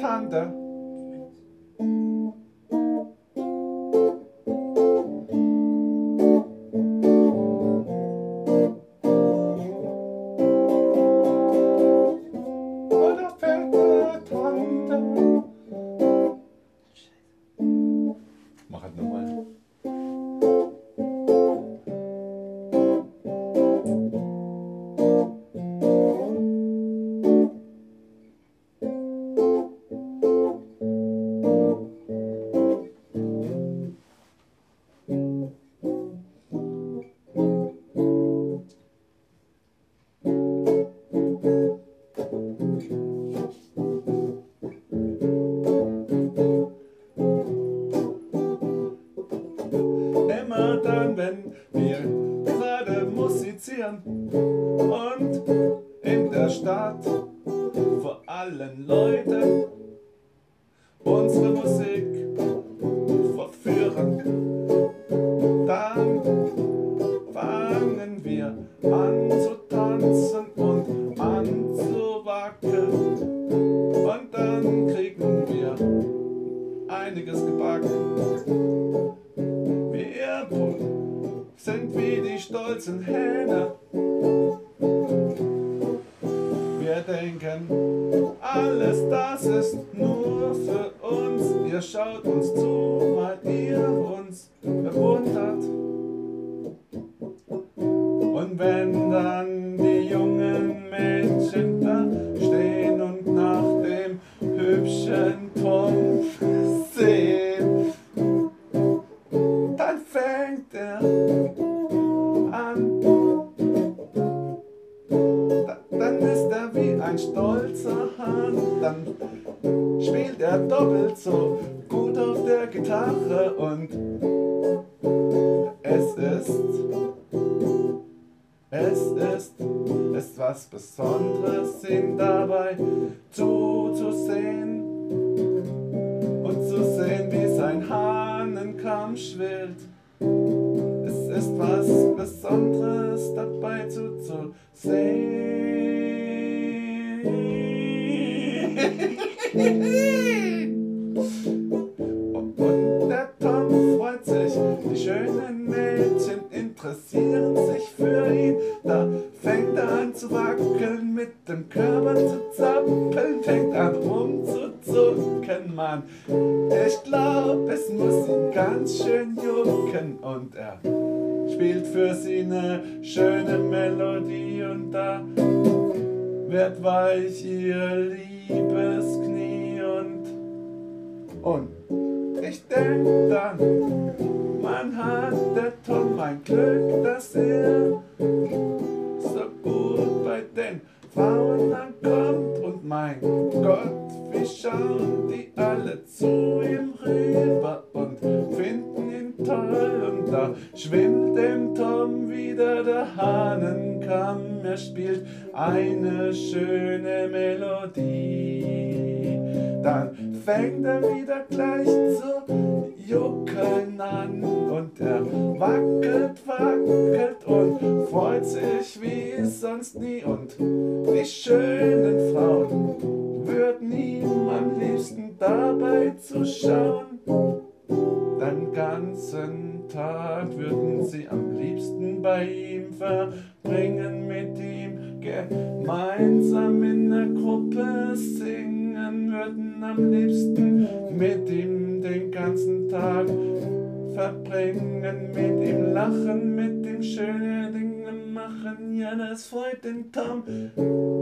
Tanda. Und in der Stadt vor allen Leuten unsere Musik verführen, dann fangen wir an zu tanzen und an zu wackeln und dann kriegen wir einiges gebacken. Wir sind wie die stolzen Hähne. Wir denken, alles das ist nur für uns. Ihr schaut uns zu, weil ihr uns bewundert. Und wenn dann spielt er doppelt so gut auf der Gitarre und es ist, es ist, ist was Besonderes, ihn dabei zuzusehen und zu sehen, wie sein Hahnenkamm schwillt. Es ist was Besonderes dabei zuzusehen. Und der Tom freut sich, die schönen Mädchen interessieren sich für ihn. Da fängt er an zu wackeln, mit dem Körper zu zappeln, fängt an rumzuzucken, Mann. Ich glaub, es muss ihn ganz schön jucken und er spielt für sie eine schöne Melodie und da wird weich ihr Liebesknie und und ich denk dann, man hat der Tom ein Glück, dass er so gut bei den Frauen ankommt. Und mein Gott, wie schauen die alle zu ihm rüber und finden ihn toll. Und da schwimmt dem Tom wieder der Hahnenkamm, er spielt eine schöne Melodie. Fängt er wieder gleich zu juckeln an. Und er wackelt, wackelt und freut sich wie sonst nie. Und die schönen Frauen würden ihm am liebsten dabei zuschauen. Den ganzen Tag würden sie am liebsten bei ihm verbringen, mit ihm gemeinsam in der Gruppe singen, würden am liebsten mit ihm den ganzen Tag verbringen, mit ihm lachen, mit ihm schöne Dinge machen. Ja, das freut den Tom,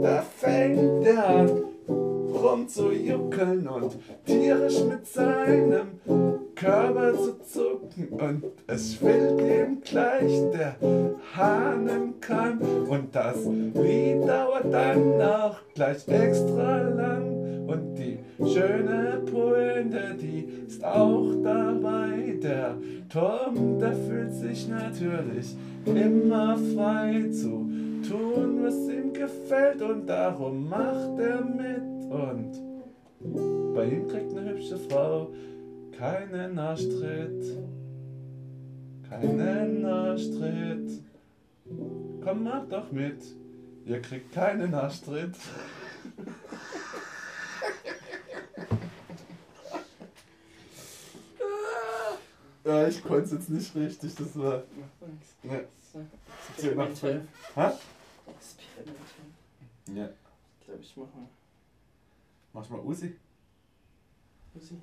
da fängt er an rumzujuckeln und tierisch mit seinem Körper zu zucken. Und es schwillt ihm gleich der Hahnenkamm und das Lied dauert dann auch gleich extra lang und die schöne Pointe, die ist auch dabei. Der Tom, der fühlt sich natürlich immer frei zu tun, was ihm gefällt und darum macht er mit und bei ihm kriegt eine hübsche Frau keinen Arschtritt. Keinen Arschtritt. Komm, mach doch mit. Ihr kriegt keinen Arschtritt. Ja, ich konnte es jetzt nicht richtig, das war. Ja. Nach Experimentell. Hä? Experimentell. Ja. Ich glaube, ich mache mal. Mach mal Usi. Musik.